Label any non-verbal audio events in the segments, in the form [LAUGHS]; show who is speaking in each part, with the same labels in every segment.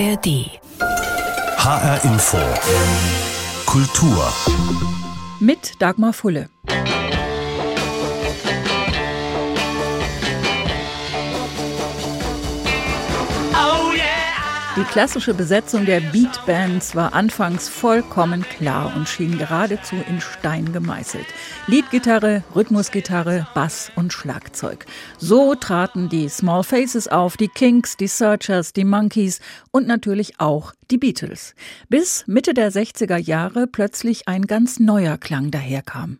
Speaker 1: ARD.
Speaker 2: HR Info. Kultur.
Speaker 3: Mit Dagmar Fulle. Die klassische Besetzung der Beatbands war anfangs vollkommen klar und schien geradezu in Stein gemeißelt. Leadgitarre, Rhythmusgitarre, Bass und Schlagzeug. So traten die Small Faces auf, die Kinks, die Searchers, die Monkeys und natürlich auch die Beatles. Bis Mitte der 60er Jahre plötzlich ein ganz neuer Klang daherkam.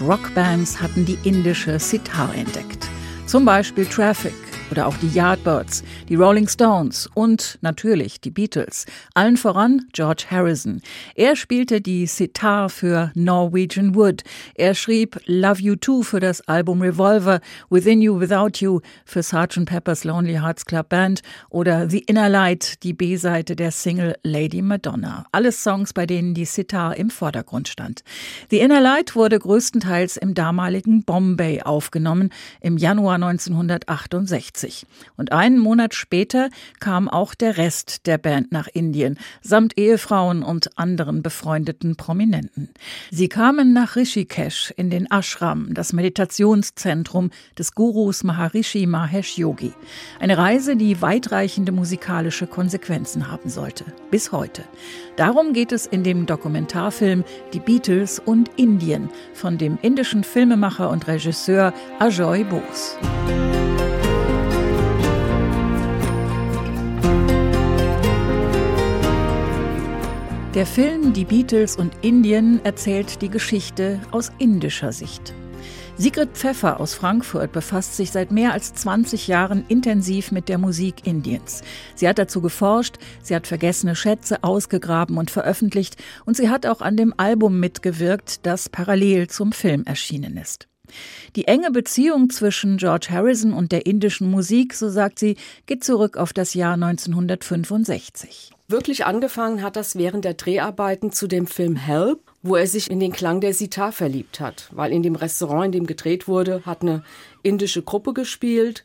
Speaker 3: Und Rockbands hatten die indische Sitar entdeckt. Zum Beispiel Traffic oder auch die Yardbirds, die Rolling Stones und natürlich die Beatles. Allen voran George Harrison. Er spielte die Sitar für Norwegian Wood. Er schrieb Love You Too für das Album Revolver, Within You Without You für Sgt. Pepper's Lonely Hearts Club Band oder The Inner Light, die B-Seite der Single Lady Madonna. Alles Songs, bei denen die Sitar im Vordergrund stand. The Inner Light wurde größtenteils im damaligen Bombay aufgenommen, im Januar 1968. Und einen Monat später kam auch der Rest der Band nach Indien, samt Ehefrauen und anderen befreundeten Prominenten. Sie kamen nach Rishikesh in den Ashram, das Meditationszentrum des Gurus Maharishi Mahesh Yogi. Eine Reise, die weitreichende musikalische Konsequenzen haben sollte. Bis heute. Darum geht es in dem Dokumentarfilm Die Beatles und Indien von dem indischen Filmemacher und Regisseur Ajoy Bose. Der Film Die Beatles und Indien erzählt die Geschichte aus indischer Sicht. Sigrid Pfeffer aus Frankfurt befasst sich seit mehr als 20 Jahren intensiv mit der Musik Indiens. Sie hat dazu geforscht, sie hat vergessene Schätze ausgegraben und veröffentlicht und sie hat auch an dem Album mitgewirkt, das parallel zum Film erschienen ist. Die enge Beziehung zwischen George Harrison und der indischen Musik, so sagt sie, geht zurück auf das Jahr 1965.
Speaker 4: Wirklich angefangen hat das während der Dreharbeiten zu dem Film Help, wo er sich in den Klang der Sitar verliebt hat. Weil in dem Restaurant, in dem gedreht wurde, hat eine indische Gruppe gespielt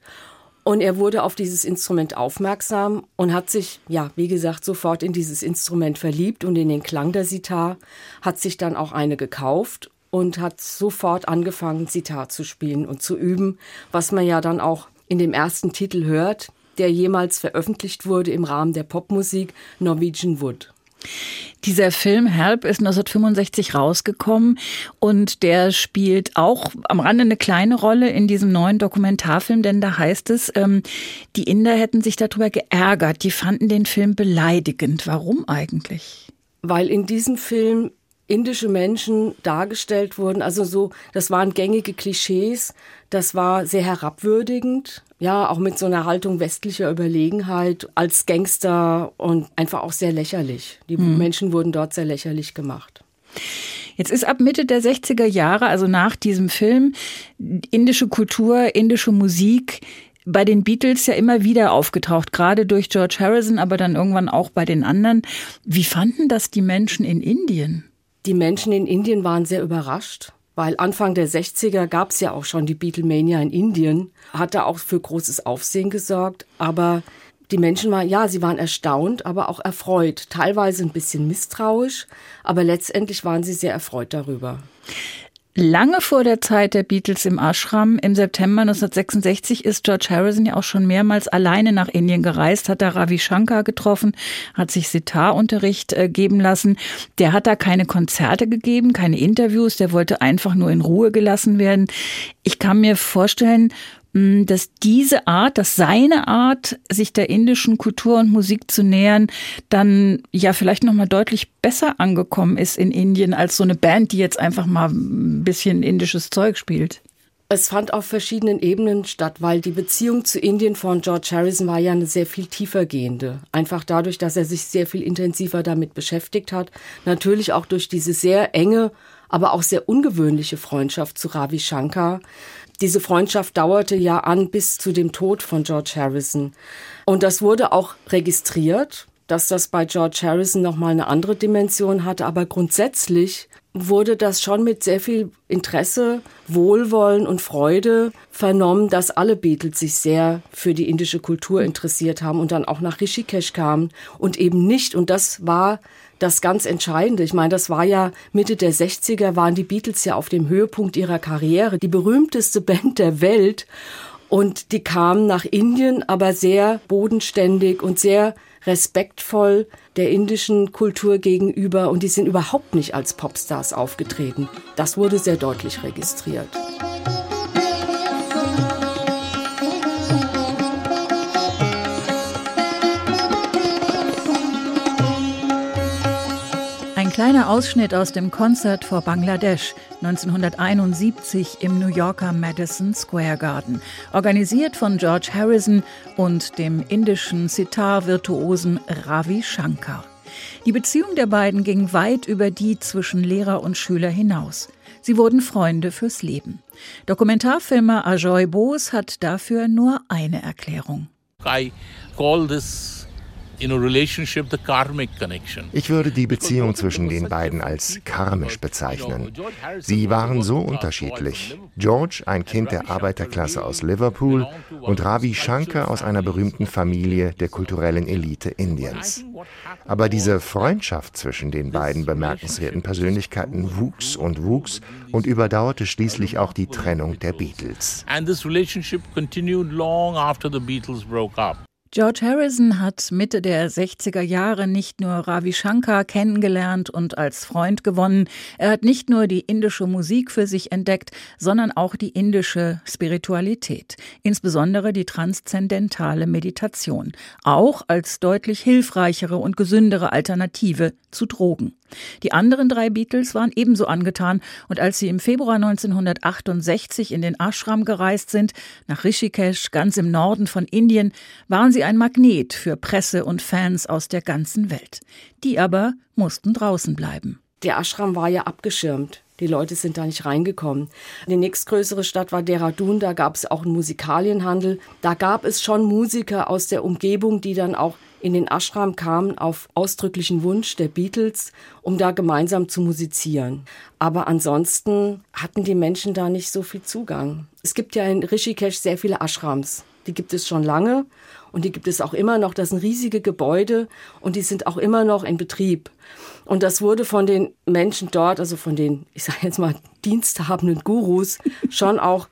Speaker 4: und er wurde auf dieses Instrument aufmerksam und hat sich, ja, wie gesagt, sofort in dieses Instrument verliebt und in den Klang der Sitar, hat sich dann auch eine gekauft und hat sofort angefangen, Sitar zu spielen und zu üben, was man ja dann auch in dem ersten Titel hört, der jemals veröffentlicht wurde im Rahmen der Popmusik, Norwegian Wood.
Speaker 3: Dieser Film Help ist 1965 rausgekommen und der spielt auch am Rande eine kleine Rolle in diesem neuen Dokumentarfilm, denn da heißt es, ähm, die Inder hätten sich darüber geärgert, die fanden den Film beleidigend. Warum eigentlich?
Speaker 4: Weil in diesem Film indische Menschen dargestellt wurden. Also so, das waren gängige Klischees, das war sehr herabwürdigend, ja, auch mit so einer Haltung westlicher Überlegenheit als Gangster und einfach auch sehr lächerlich. Die mhm. Menschen wurden dort sehr lächerlich gemacht.
Speaker 3: Jetzt ist ab Mitte der 60er Jahre, also nach diesem Film, indische Kultur, indische Musik bei den Beatles ja immer wieder aufgetaucht, gerade durch George Harrison, aber dann irgendwann auch bei den anderen. Wie fanden das die Menschen in Indien?
Speaker 4: Die Menschen in Indien waren sehr überrascht, weil Anfang der 60er gab es ja auch schon die Beatlemania in Indien, hatte auch für großes Aufsehen gesorgt, aber die Menschen waren, ja, sie waren erstaunt, aber auch erfreut, teilweise ein bisschen misstrauisch, aber letztendlich waren sie sehr erfreut darüber.
Speaker 3: Lange vor der Zeit der Beatles im Ashram im September 1966 ist George Harrison ja auch schon mehrmals alleine nach Indien gereist, hat da Ravi Shankar getroffen, hat sich Sitar-Unterricht äh, geben lassen. Der hat da keine Konzerte gegeben, keine Interviews, der wollte einfach nur in Ruhe gelassen werden. Ich kann mir vorstellen, dass diese Art, dass seine Art, sich der indischen Kultur und Musik zu nähern, dann ja vielleicht noch mal deutlich besser angekommen ist in Indien als so eine Band, die jetzt einfach mal ein bisschen indisches Zeug spielt.
Speaker 4: Es fand auf verschiedenen Ebenen statt, weil die Beziehung zu Indien von George Harrison war ja eine sehr viel tiefer gehende. Einfach dadurch, dass er sich sehr viel intensiver damit beschäftigt hat. Natürlich auch durch diese sehr enge, aber auch sehr ungewöhnliche Freundschaft zu Ravi Shankar. Diese Freundschaft dauerte ja an bis zu dem Tod von George Harrison. Und das wurde auch registriert, dass das bei George Harrison nochmal eine andere Dimension hatte. Aber grundsätzlich wurde das schon mit sehr viel Interesse, Wohlwollen und Freude vernommen, dass alle Beatles sich sehr für die indische Kultur interessiert haben und dann auch nach Rishikesh kamen und eben nicht, und das war das ganz Entscheidende. Ich meine, das war ja Mitte der 60er, waren die Beatles ja auf dem Höhepunkt ihrer Karriere, die berühmteste Band der Welt. Und die kamen nach Indien, aber sehr bodenständig und sehr respektvoll der indischen Kultur gegenüber und die sind überhaupt nicht als Popstars aufgetreten. Das wurde sehr deutlich registriert.
Speaker 3: Kleiner Ausschnitt aus dem Konzert vor Bangladesch 1971 im New Yorker Madison Square Garden, organisiert von George Harrison und dem indischen Sitar-Virtuosen Ravi Shankar. Die Beziehung der beiden ging weit über die zwischen Lehrer und Schüler hinaus. Sie wurden Freunde fürs Leben. Dokumentarfilmer Ajoy Bose hat dafür nur eine Erklärung.
Speaker 1: I call this
Speaker 5: Ich würde die Beziehung zwischen den beiden als karmisch bezeichnen. Sie waren so unterschiedlich. George, ein Kind der Arbeiterklasse aus Liverpool, und Ravi Shankar aus einer berühmten Familie der kulturellen Elite Indiens. Aber diese Freundschaft zwischen den beiden bemerkenswerten Persönlichkeiten wuchs und wuchs und überdauerte schließlich auch die Trennung der Beatles.
Speaker 1: And this relationship continued long after the Beatles broke up.
Speaker 3: George Harrison hat Mitte der 60er Jahre nicht nur Ravi Shankar kennengelernt und als Freund gewonnen. Er hat nicht nur die indische Musik für sich entdeckt, sondern auch die indische Spiritualität, insbesondere die transzendentale Meditation, auch als deutlich hilfreichere und gesündere Alternative zu Drogen. Die anderen drei Beatles waren ebenso angetan und als sie im Februar 1968 in den Ashram gereist sind, nach Rishikesh, ganz im Norden von Indien, waren sie ein Magnet für Presse und Fans aus der ganzen Welt. Die aber mussten draußen bleiben.
Speaker 4: Der Ashram war ja abgeschirmt. Die Leute sind da nicht reingekommen. Die nächstgrößere Stadt war Dehradun, da gab es auch einen Musikalienhandel. Da gab es schon Musiker aus der Umgebung, die dann auch in den Ashram kamen auf ausdrücklichen Wunsch der Beatles, um da gemeinsam zu musizieren. Aber ansonsten hatten die Menschen da nicht so viel Zugang. Es gibt ja in Rishikesh sehr viele Ashrams. Die gibt es schon lange und die gibt es auch immer noch. Das sind riesige Gebäude und die sind auch immer noch in Betrieb. Und das wurde von den Menschen dort, also von den, ich sage jetzt mal, diensthabenden Gurus, [LAUGHS] schon auch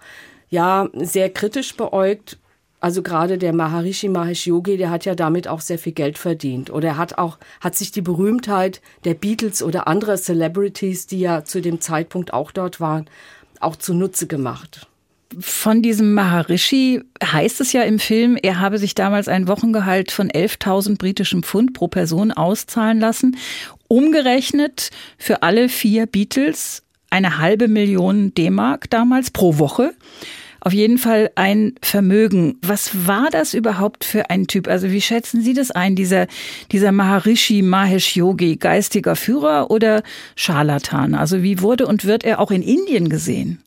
Speaker 4: ja sehr kritisch beäugt. Also gerade der Maharishi Mahesh Yogi, der hat ja damit auch sehr viel Geld verdient. Oder er hat auch, hat sich die Berühmtheit der Beatles oder anderer Celebrities, die ja zu dem Zeitpunkt auch dort waren, auch zunutze gemacht.
Speaker 3: Von diesem Maharishi heißt es ja im Film, er habe sich damals ein Wochengehalt von 11.000 britischen Pfund pro Person auszahlen lassen. Umgerechnet für alle vier Beatles eine halbe Million D-Mark damals pro Woche. Auf jeden Fall ein Vermögen. Was war das überhaupt für ein Typ? Also wie schätzen Sie das ein, dieser, dieser Maharishi Mahesh Yogi, geistiger Führer oder Scharlatan? Also wie wurde und wird er auch in Indien gesehen?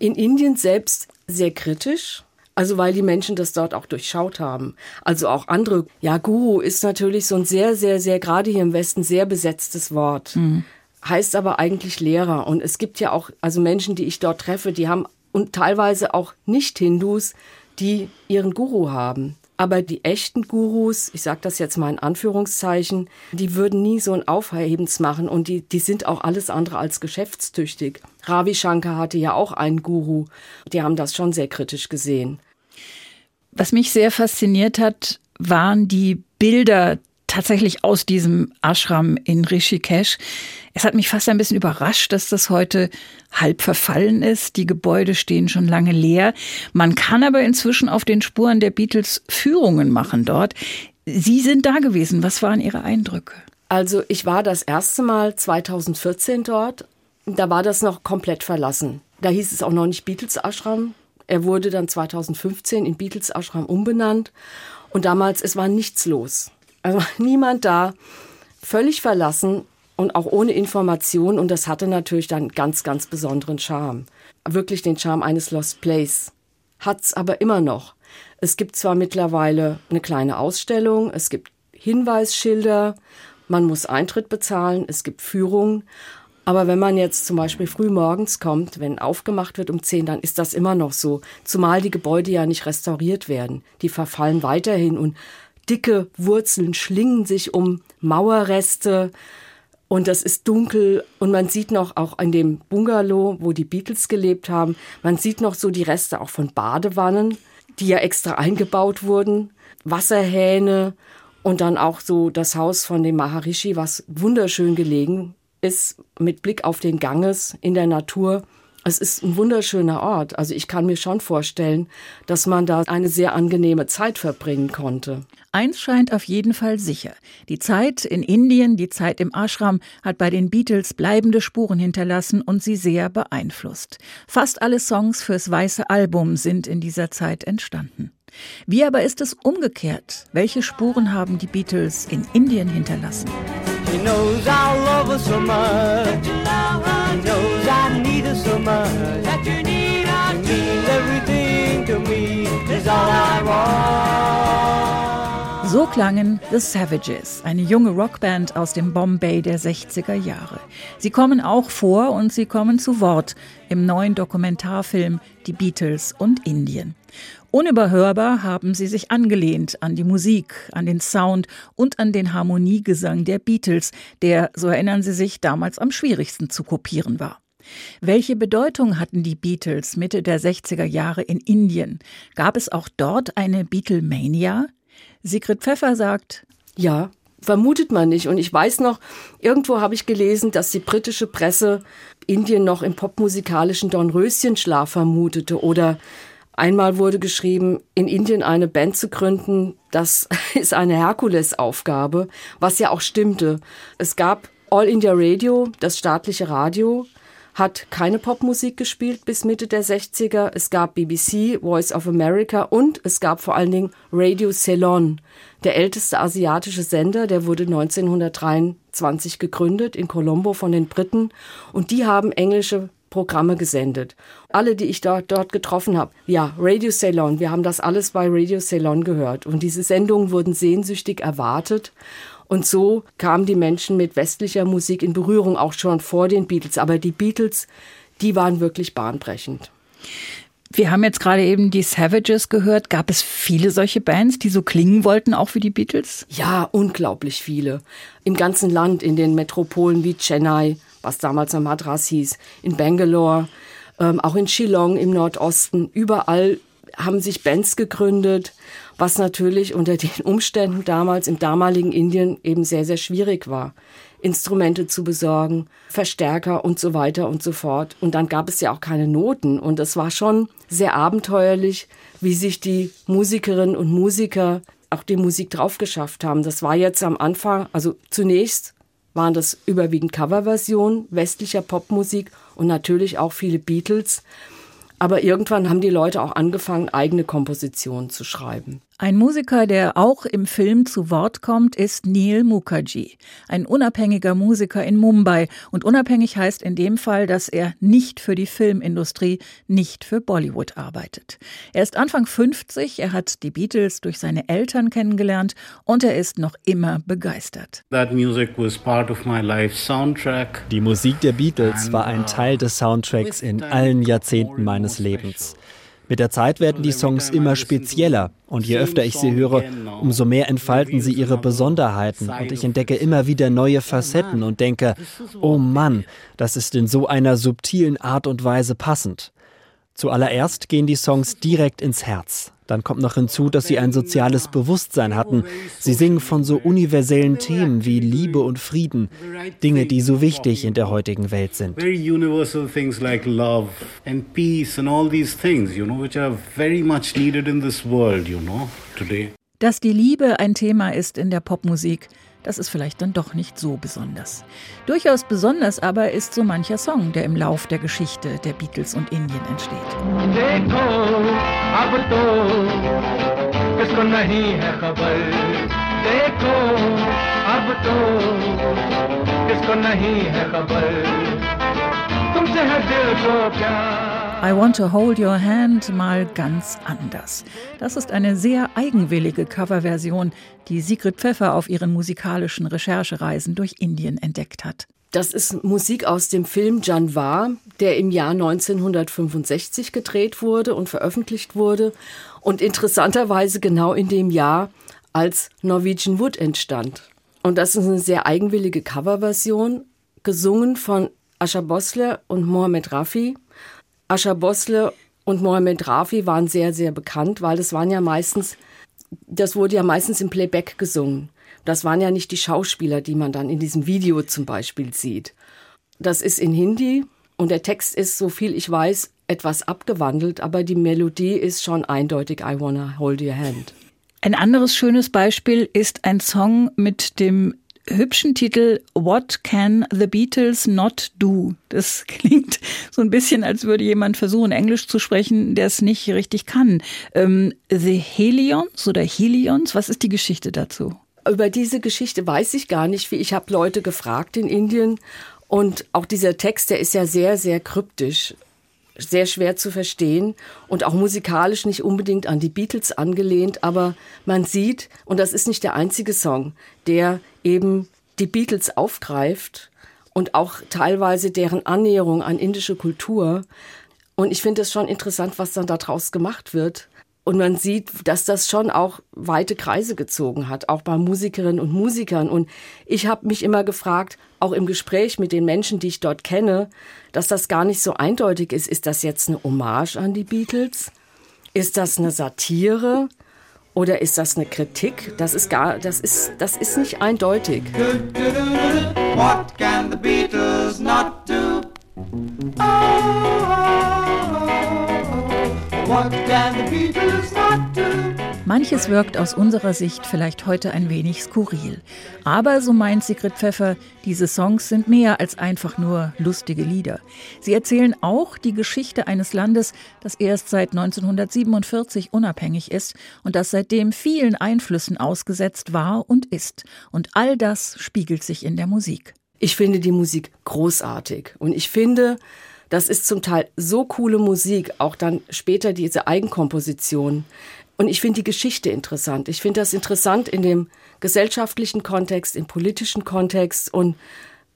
Speaker 4: In Indien selbst sehr kritisch. Also weil die Menschen das dort auch durchschaut haben. Also auch andere. Ja, Guru ist natürlich so ein sehr, sehr, sehr, gerade hier im Westen, sehr besetztes Wort. Mhm. Heißt aber eigentlich Lehrer. Und es gibt ja auch, also Menschen, die ich dort treffe, die haben und teilweise auch Nicht-Hindus, die ihren Guru haben. Aber die echten Gurus, ich sage das jetzt mal in Anführungszeichen, die würden nie so ein Aufhebens machen und die, die sind auch alles andere als geschäftstüchtig. Ravi Shankar hatte ja auch einen Guru. Die haben das schon sehr kritisch gesehen.
Speaker 3: Was mich sehr fasziniert hat, waren die Bilder tatsächlich aus diesem Ashram in Rishikesh. Es hat mich fast ein bisschen überrascht, dass das heute halb verfallen ist. Die Gebäude stehen schon lange leer. Man kann aber inzwischen auf den Spuren der Beatles Führungen machen dort. Sie sind da gewesen. Was waren Ihre Eindrücke?
Speaker 4: Also ich war das erste Mal 2014 dort. Da war das noch komplett verlassen. Da hieß es auch noch nicht Beatles Ashram. Er wurde dann 2015 in Beatles Ashram umbenannt. Und damals, es war nichts los. Also [LAUGHS] niemand da, völlig verlassen und auch ohne Information. Und das hatte natürlich dann ganz, ganz besonderen Charme. Wirklich den Charme eines Lost Place. Hat's aber immer noch. Es gibt zwar mittlerweile eine kleine Ausstellung, es gibt Hinweisschilder, man muss Eintritt bezahlen, es gibt Führungen. Aber wenn man jetzt zum Beispiel früh morgens kommt, wenn aufgemacht wird um 10, dann ist das immer noch so. Zumal die Gebäude ja nicht restauriert werden. Die verfallen weiterhin und dicke Wurzeln schlingen sich um Mauerreste und das ist dunkel und man sieht noch auch an dem Bungalow, wo die Beatles gelebt haben, man sieht noch so die Reste auch von Badewannen, die ja extra eingebaut wurden, Wasserhähne und dann auch so das Haus von dem Maharishi, was wunderschön gelegen ist mit Blick auf den Ganges in der Natur. Es ist ein wunderschöner Ort. Also ich kann mir schon vorstellen, dass man da eine sehr angenehme Zeit verbringen konnte.
Speaker 3: Eins scheint auf jeden Fall sicher. Die Zeit in Indien, die Zeit im Ashram hat bei den Beatles bleibende Spuren hinterlassen und sie sehr beeinflusst. Fast alle Songs fürs weiße Album sind in dieser Zeit entstanden. Wie aber ist es umgekehrt? Welche Spuren haben die Beatles in Indien hinterlassen?
Speaker 6: He knows I love her so much. So much. That you need. He means everything to me. Is all I want.
Speaker 3: So klangen The Savages, eine junge Rockband aus dem Bombay der 60er Jahre. Sie kommen auch vor und sie kommen zu Wort im neuen Dokumentarfilm Die Beatles und Indien. Unüberhörbar haben sie sich angelehnt an die Musik, an den Sound und an den Harmoniegesang der Beatles, der, so erinnern sie sich, damals am schwierigsten zu kopieren war. Welche Bedeutung hatten die Beatles Mitte der 60er Jahre in Indien? Gab es auch dort eine Beatlemania? Sigrid Pfeffer sagt,
Speaker 4: Ja, vermutet man nicht. Und ich weiß noch, irgendwo habe ich gelesen, dass die britische Presse Indien noch im popmusikalischen Dornröschenschlaf vermutete oder Einmal wurde geschrieben, in Indien eine Band zu gründen, das [LAUGHS] ist eine Herkulesaufgabe, was ja auch stimmte. Es gab All India Radio, das staatliche Radio, hat keine Popmusik gespielt bis Mitte der 60er. Es gab BBC, Voice of America und es gab vor allen Dingen Radio Ceylon, der älteste asiatische Sender, der wurde 1923 gegründet in Colombo von den Briten und die haben englische Programme gesendet. Alle, die ich dort, dort getroffen habe, ja, Radio Ceylon, wir haben das alles bei Radio Ceylon gehört. Und diese Sendungen wurden sehnsüchtig erwartet. Und so kamen die Menschen mit westlicher Musik in Berührung, auch schon vor den Beatles. Aber die Beatles, die waren wirklich bahnbrechend.
Speaker 3: Wir haben jetzt gerade eben die Savages gehört. Gab es viele solche Bands, die so klingen wollten, auch wie die Beatles?
Speaker 4: Ja, unglaublich viele. Im ganzen Land, in den Metropolen wie Chennai, was damals noch Madras hieß, in Bangalore, ähm, auch in Shillong im Nordosten. Überall haben sich Bands gegründet, was natürlich unter den Umständen damals im damaligen Indien eben sehr, sehr schwierig war. Instrumente zu besorgen, Verstärker und so weiter und so fort. Und dann gab es ja auch keine Noten. Und es war schon sehr abenteuerlich, wie sich die Musikerinnen und Musiker auch die Musik drauf geschafft haben. Das war jetzt am Anfang, also zunächst waren das überwiegend Coverversionen westlicher Popmusik und natürlich auch viele Beatles. Aber irgendwann haben die Leute auch angefangen, eigene Kompositionen zu schreiben.
Speaker 3: Ein Musiker, der auch im Film zu Wort kommt, ist Neil Mukherjee, ein unabhängiger Musiker in Mumbai. Und unabhängig heißt in dem Fall, dass er nicht für die Filmindustrie, nicht für Bollywood arbeitet. Er ist Anfang 50, er hat die Beatles durch seine Eltern kennengelernt und er ist noch immer begeistert.
Speaker 7: That music was part of my life soundtrack.
Speaker 8: Die Musik der Beatles war ein Teil des Soundtracks in allen Jahrzehnten meines Lebens. Mit der Zeit werden die Songs immer spezieller und je öfter ich sie höre, umso mehr entfalten sie ihre Besonderheiten und ich entdecke immer wieder neue Facetten und denke, oh Mann, das ist in so einer subtilen Art und Weise passend. Zuallererst gehen die Songs direkt ins Herz. Dann kommt noch hinzu, dass sie ein soziales Bewusstsein hatten. Sie singen von so universellen Themen wie Liebe und Frieden, Dinge, die so wichtig in der heutigen Welt sind.
Speaker 7: Very universal things like love and peace and all these things, you know, which are very much needed in this world, you know, today.
Speaker 3: Dass die Liebe ein Thema ist in der Popmusik, das ist vielleicht dann doch nicht so besonders. Durchaus besonders aber ist so mancher Song, der im Lauf der Geschichte der Beatles und Indien entsteht. I Want to Hold Your Hand mal ganz anders. Das ist eine sehr eigenwillige Coverversion, die Sigrid Pfeffer auf ihren musikalischen Recherchereisen durch Indien entdeckt hat.
Speaker 4: Das ist Musik aus dem Film Janwar, der im Jahr 1965 gedreht wurde und veröffentlicht wurde und interessanterweise genau in dem Jahr, als Norwegian Wood entstand. Und das ist eine sehr eigenwillige Coverversion, gesungen von Asha Bosle und Mohamed Rafi. Ascha Bosle und Mohamed Rafi waren sehr, sehr bekannt, weil das waren ja meistens, das wurde ja meistens im Playback gesungen. Das waren ja nicht die Schauspieler, die man dann in diesem Video zum Beispiel sieht. Das ist in Hindi und der Text ist, so viel ich weiß, etwas abgewandelt, aber die Melodie ist schon eindeutig I Wanna Hold Your Hand.
Speaker 3: Ein anderes schönes Beispiel ist ein Song mit dem hübschen Titel What Can the Beatles Not Do? Das [LAUGHS] klingt so ein bisschen, als würde jemand versuchen, Englisch zu sprechen, der es nicht richtig kann. Ähm, the Helions oder Helions, was ist die Geschichte dazu?
Speaker 4: Über diese Geschichte weiß ich gar nicht, wie ich habe Leute gefragt in Indien und auch dieser Text, der ist ja sehr, sehr kryptisch sehr schwer zu verstehen und auch musikalisch nicht unbedingt an die Beatles angelehnt, aber man sieht, und das ist nicht der einzige Song, der eben die Beatles aufgreift und auch teilweise deren Annäherung an indische Kultur. Und ich finde es schon interessant, was dann daraus gemacht wird. Und man sieht, dass das schon auch weite Kreise gezogen hat, auch bei Musikerinnen und Musikern. Und ich habe mich immer gefragt, auch im Gespräch mit den Menschen, die ich dort kenne, dass das gar nicht so eindeutig ist. Ist das jetzt eine Hommage an die Beatles? Ist das eine Satire? Oder ist das eine Kritik? Das ist gar, das ist, das ist nicht eindeutig. What can the Beatles not do?
Speaker 3: Beatles not do? Manches wirkt aus unserer Sicht vielleicht heute ein wenig skurril. Aber, so meint Sigrid Pfeffer, diese Songs sind mehr als einfach nur lustige Lieder. Sie erzählen auch die Geschichte eines Landes, das erst seit 1947 unabhängig ist und das seitdem vielen Einflüssen ausgesetzt war und ist. Und all das spiegelt sich in der Musik.
Speaker 4: Ich finde die Musik großartig und ich finde, das ist zum Teil so coole Musik, auch dann später diese Eigenkomposition. Und ich finde die Geschichte interessant. Ich finde das interessant in dem gesellschaftlichen Kontext, im politischen Kontext und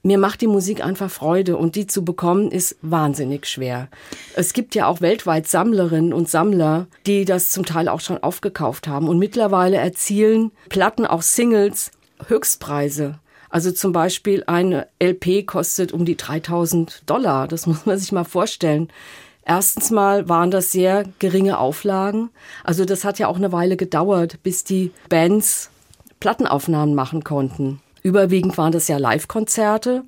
Speaker 4: mir macht die Musik einfach Freude und die zu bekommen ist wahnsinnig schwer. Es gibt ja auch weltweit Sammlerinnen und Sammler, die das zum Teil auch schon aufgekauft haben und mittlerweile erzielen Platten, auch Singles, Höchstpreise. Also zum Beispiel eine LP kostet um die 3000 Dollar. Das muss man sich mal vorstellen. Erstens mal waren das sehr geringe Auflagen. Also das hat ja auch eine Weile gedauert, bis die Bands Plattenaufnahmen machen konnten. Überwiegend waren das ja Live-Konzerte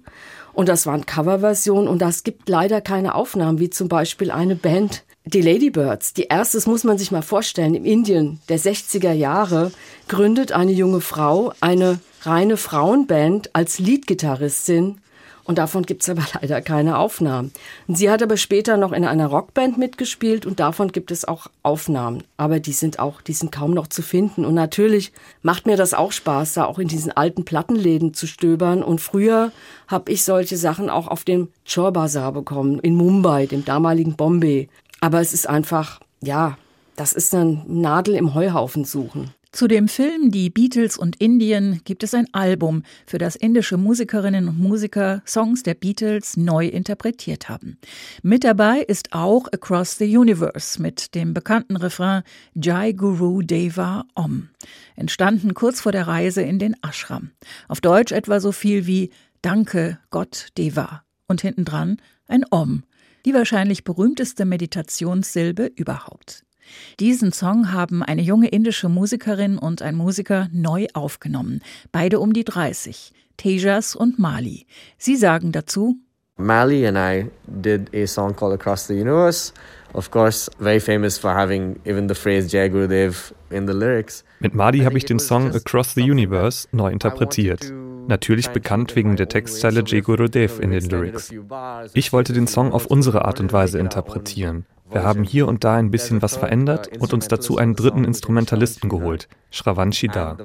Speaker 4: und das waren Coverversionen und das gibt leider keine Aufnahmen, wie zum Beispiel eine Band, die Ladybirds. Die erste, das muss man sich mal vorstellen, im Indien der 60er Jahre gründet eine junge Frau eine reine Frauenband als Leadgitarristin und davon gibt es aber [LAUGHS] leider keine Aufnahmen. Sie hat aber später noch in einer Rockband mitgespielt und davon gibt es auch Aufnahmen. Aber die sind auch, die sind kaum noch zu finden. Und natürlich macht mir das auch Spaß, da auch in diesen alten Plattenläden zu stöbern. Und früher habe ich solche Sachen auch auf dem Chor Bazaar bekommen, in Mumbai, dem damaligen Bombay. Aber es ist einfach, ja, das ist eine Nadel im Heuhaufen suchen.
Speaker 3: Zu dem Film Die Beatles und Indien gibt es ein Album, für das indische Musikerinnen und Musiker Songs der Beatles neu interpretiert haben. Mit dabei ist auch Across the Universe mit dem bekannten Refrain Jai Guru Deva Om, entstanden kurz vor der Reise in den Ashram. Auf Deutsch etwa so viel wie Danke Gott Deva und hintendran ein Om, die wahrscheinlich berühmteste Meditationssilbe überhaupt. Diesen Song haben eine junge indische Musikerin und ein Musiker neu aufgenommen, beide um die 30, Tejas und Mali. Sie sagen dazu,
Speaker 9: Mali and I did a song called Across the Universe. Of course, very famous for having even the phrase Jai Gurudev in the lyrics.
Speaker 10: Mit Mali habe ich den Song Across the Universe neu interpretiert. Natürlich bekannt wegen der Textzeile Jai Gurudev in den Lyrics. Ich wollte den Song auf unsere Art und Weise interpretieren. Wir haben hier und da ein bisschen was verändert und uns dazu einen dritten Instrumentalisten geholt, Shravanshi Dar.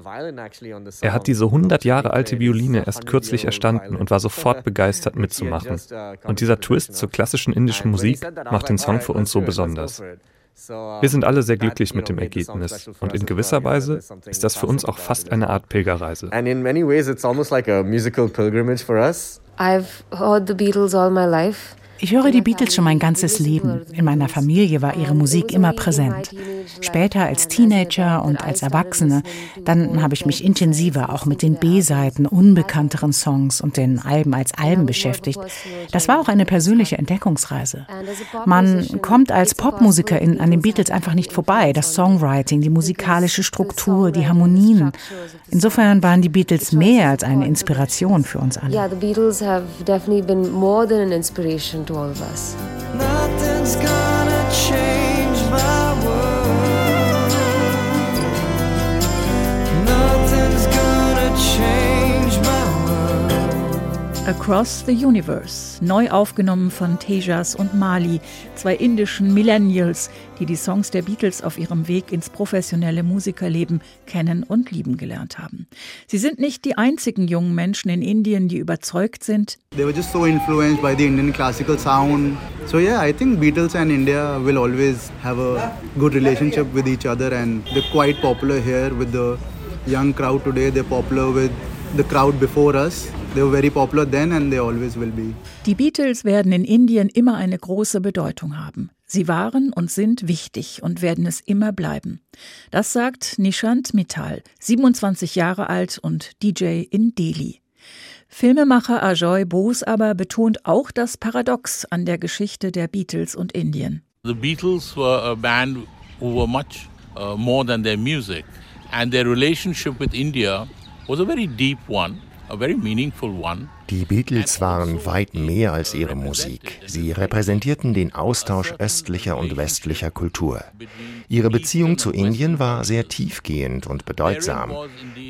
Speaker 10: Er hat diese 100 Jahre alte Violine erst kürzlich erstanden und war sofort begeistert mitzumachen. Und dieser Twist zur klassischen indischen Musik macht den Song für uns so besonders. Wir sind alle sehr glücklich mit dem Ergebnis und in gewisser Weise ist das für uns auch fast eine Art Pilgerreise.
Speaker 9: And in many ways it's almost like a musical pilgrimage for us.
Speaker 11: I've heard the Beatles all my life.
Speaker 12: Ich höre die Beatles schon mein ganzes Leben. In meiner Familie war ihre Musik immer präsent. Später als Teenager und als Erwachsene, dann habe ich mich intensiver auch mit den B-Seiten unbekannteren Songs und den Alben als Alben beschäftigt. Das war auch eine persönliche Entdeckungsreise. Man kommt als Popmusikerin an den Beatles einfach nicht vorbei. Das Songwriting, die musikalische Struktur, die Harmonien. Insofern waren die Beatles mehr als eine Inspiration für uns alle.
Speaker 11: Yeah, the Beatles have definitely been more than an inspiration to all of us.
Speaker 3: Across the Universe, neu aufgenommen von Tejas und Mali, zwei indischen Millennials, die die Songs der Beatles auf ihrem Weg ins professionelle Musikerleben kennen und lieben gelernt haben. Sie sind nicht die einzigen jungen Menschen in Indien, die überzeugt sind,
Speaker 13: They were just so influenced by the Indian classical sound. So yeah, I think Beatles and India will always have a good relationship with each other and they're quite popular here with the young crowd today. They're popular with the crowd before us. They were very popular then and they always will be.
Speaker 3: Die Beatles werden in Indien immer eine große Bedeutung haben. Sie waren und sind wichtig und werden es immer bleiben. Das sagt Nishant Mittal, 27 Jahre alt und DJ in Delhi. Filmemacher Ajoy Bose aber betont auch das Paradox an der Geschichte der Beatles und Indien.
Speaker 1: The Beatles were a band who were much uh, more than their music, and their relationship with India was a very deep one,
Speaker 5: Die Beatles waren weit mehr als ihre Musik. Sie repräsentierten den Austausch östlicher und westlicher Kultur. Ihre Beziehung zu Indien war sehr tiefgehend und bedeutsam.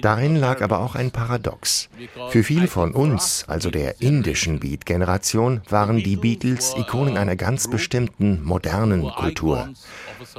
Speaker 5: Darin lag aber auch ein Paradox. Für viele von uns, also der indischen Beat-Generation, waren die Beatles Ikonen einer ganz bestimmten modernen Kultur.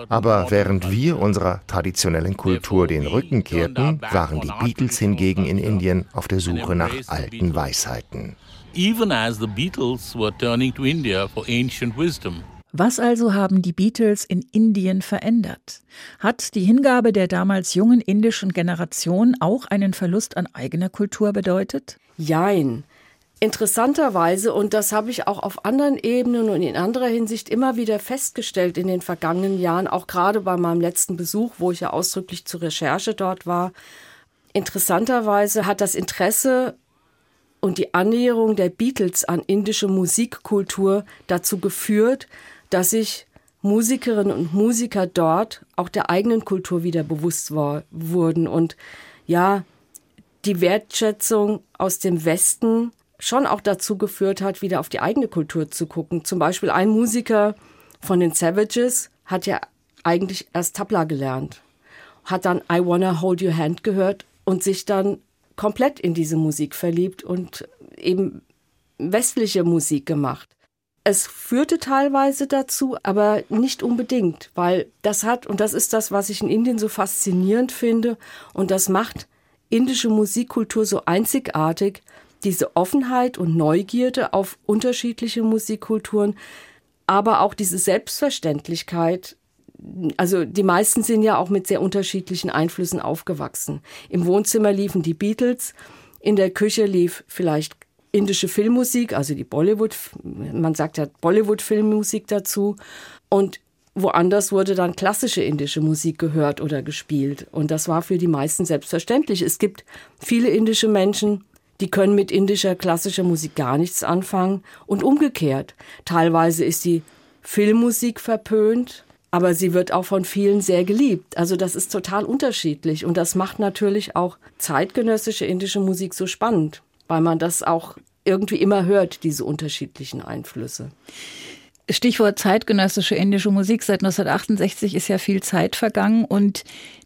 Speaker 5: Aber während wir unserer traditionellen Kultur den Rücken kehrten, waren die Beatles hingegen in Indien auf der Suche nach alten Weisheiten.
Speaker 1: Even as the Beatles were turning to India for ancient wisdom.
Speaker 3: Was also haben die Beatles in Indien verändert? Hat die Hingabe der damals jungen indischen Generation auch einen Verlust an eigener Kultur bedeutet?
Speaker 4: Jein. Interessanterweise, und das habe ich auch auf anderen Ebenen und in anderer Hinsicht immer wieder festgestellt in den vergangenen Jahren, auch gerade bei meinem letzten Besuch, wo ich ja ausdrücklich zur Recherche dort war, interessanterweise hat das Interesse und die Annäherung der Beatles an indische Musikkultur dazu geführt, dass sich Musikerinnen und Musiker dort auch der eigenen Kultur wieder bewusst war, wurden. Und ja, die Wertschätzung aus dem Westen schon auch dazu geführt hat, wieder auf die eigene Kultur zu gucken. Zum Beispiel ein Musiker von den Savages hat ja eigentlich erst Tabla gelernt, hat dann I Wanna Hold Your Hand gehört und sich dann komplett in diese Musik verliebt und eben westliche Musik gemacht. Es führte teilweise dazu, aber nicht unbedingt, weil das hat, und das ist das, was ich in Indien so faszinierend finde, und das macht indische Musikkultur so einzigartig, diese Offenheit und Neugierde auf unterschiedliche Musikkulturen, aber auch diese Selbstverständlichkeit, also die meisten sind ja auch mit sehr unterschiedlichen Einflüssen aufgewachsen. Im Wohnzimmer liefen die Beatles, in der Küche lief vielleicht indische Filmmusik, also die Bollywood, man sagt ja Bollywood-Filmmusik dazu. Und woanders wurde dann klassische indische Musik gehört oder gespielt. Und das war für die meisten selbstverständlich. Es gibt viele indische Menschen, die können mit indischer klassischer Musik gar nichts anfangen und umgekehrt. Teilweise ist die Filmmusik verpönt, aber sie wird auch von vielen sehr geliebt. Also das ist total unterschiedlich und das macht natürlich auch zeitgenössische indische Musik so spannend, weil man das auch irgendwie immer hört, diese unterschiedlichen Einflüsse.
Speaker 3: Stichwort zeitgenössische indische Musik. Seit 1968 ist ja viel Zeit vergangen und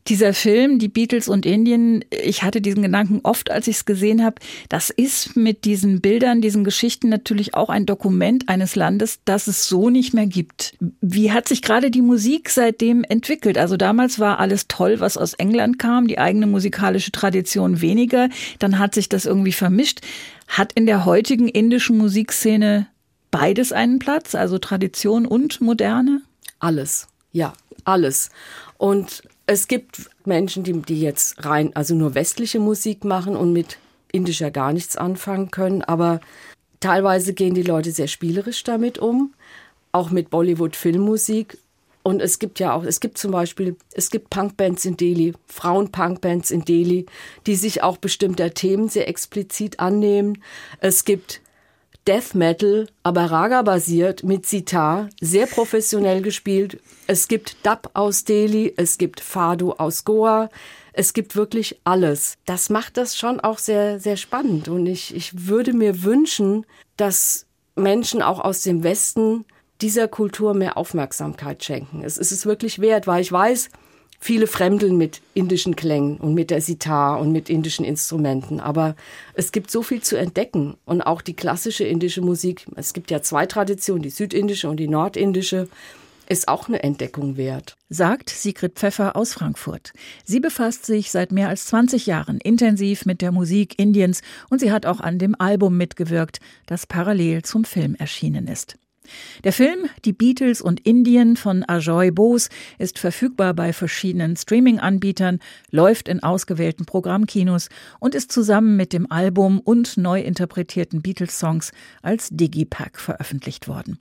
Speaker 3: dieser Film, die Beatles und Indien, ich hatte diesen Gedanken oft, als ich es gesehen habe, das ist mit diesen Bildern, diesen Geschichten natürlich auch ein Dokument eines Landes, das es so nicht mehr gibt. Wie hat sich gerade die Musik seitdem entwickelt? Also damals war alles toll, was aus England kam, die eigene musikalische Tradition weniger, dann hat sich das irgendwie vermischt. Hat in der heutigen indischen Musikszene beides einen Platz, also Tradition und Moderne?
Speaker 4: Alles, ja, alles. Und es gibt Menschen, die, die jetzt rein, also nur westliche Musik machen und mit indischer gar nichts anfangen können, aber teilweise gehen die Leute sehr spielerisch damit um, auch mit Bollywood-Filmmusik. Und es gibt ja auch, es gibt zum Beispiel, es gibt Punkbands in Delhi, Frauen-Punkbands in Delhi, die sich auch bestimmter Themen sehr explizit annehmen. Es gibt Death Metal, aber Raga-basiert mit Sitar, sehr professionell gespielt. Es gibt Dub aus Delhi, es gibt Fado aus Goa, es gibt wirklich alles. Das macht das schon auch sehr, sehr spannend. Und ich, ich würde mir wünschen, dass Menschen auch aus dem Westen dieser Kultur mehr Aufmerksamkeit schenken. Es ist es wirklich wert, weil ich weiß, Viele fremdeln mit indischen Klängen und mit der Sitar und mit indischen Instrumenten. Aber es gibt so viel zu entdecken. Und auch die klassische indische Musik, es gibt ja zwei Traditionen, die südindische und die nordindische, ist auch eine Entdeckung wert.
Speaker 3: Sagt Sigrid Pfeffer aus Frankfurt. Sie befasst sich seit mehr als 20 Jahren intensiv mit der Musik Indiens und sie hat auch an dem Album mitgewirkt, das parallel zum Film erschienen ist. Der Film Die Beatles und Indien von Ajoy Bose ist verfügbar bei verschiedenen Streaming-Anbietern, läuft in ausgewählten Programmkinos und ist zusammen mit dem Album und neu interpretierten Beatles-Songs als Digipack veröffentlicht worden.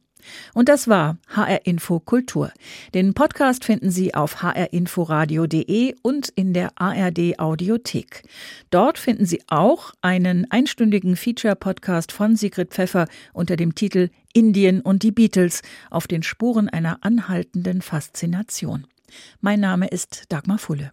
Speaker 3: Und das war HR Info Kultur. Den Podcast finden Sie auf hrinforadio.de und in der ARD Audiothek. Dort finden Sie auch einen einstündigen Feature-Podcast von Sigrid Pfeffer unter dem Titel Indien und die Beatles auf den Spuren einer anhaltenden Faszination. Mein Name ist Dagmar Fulle.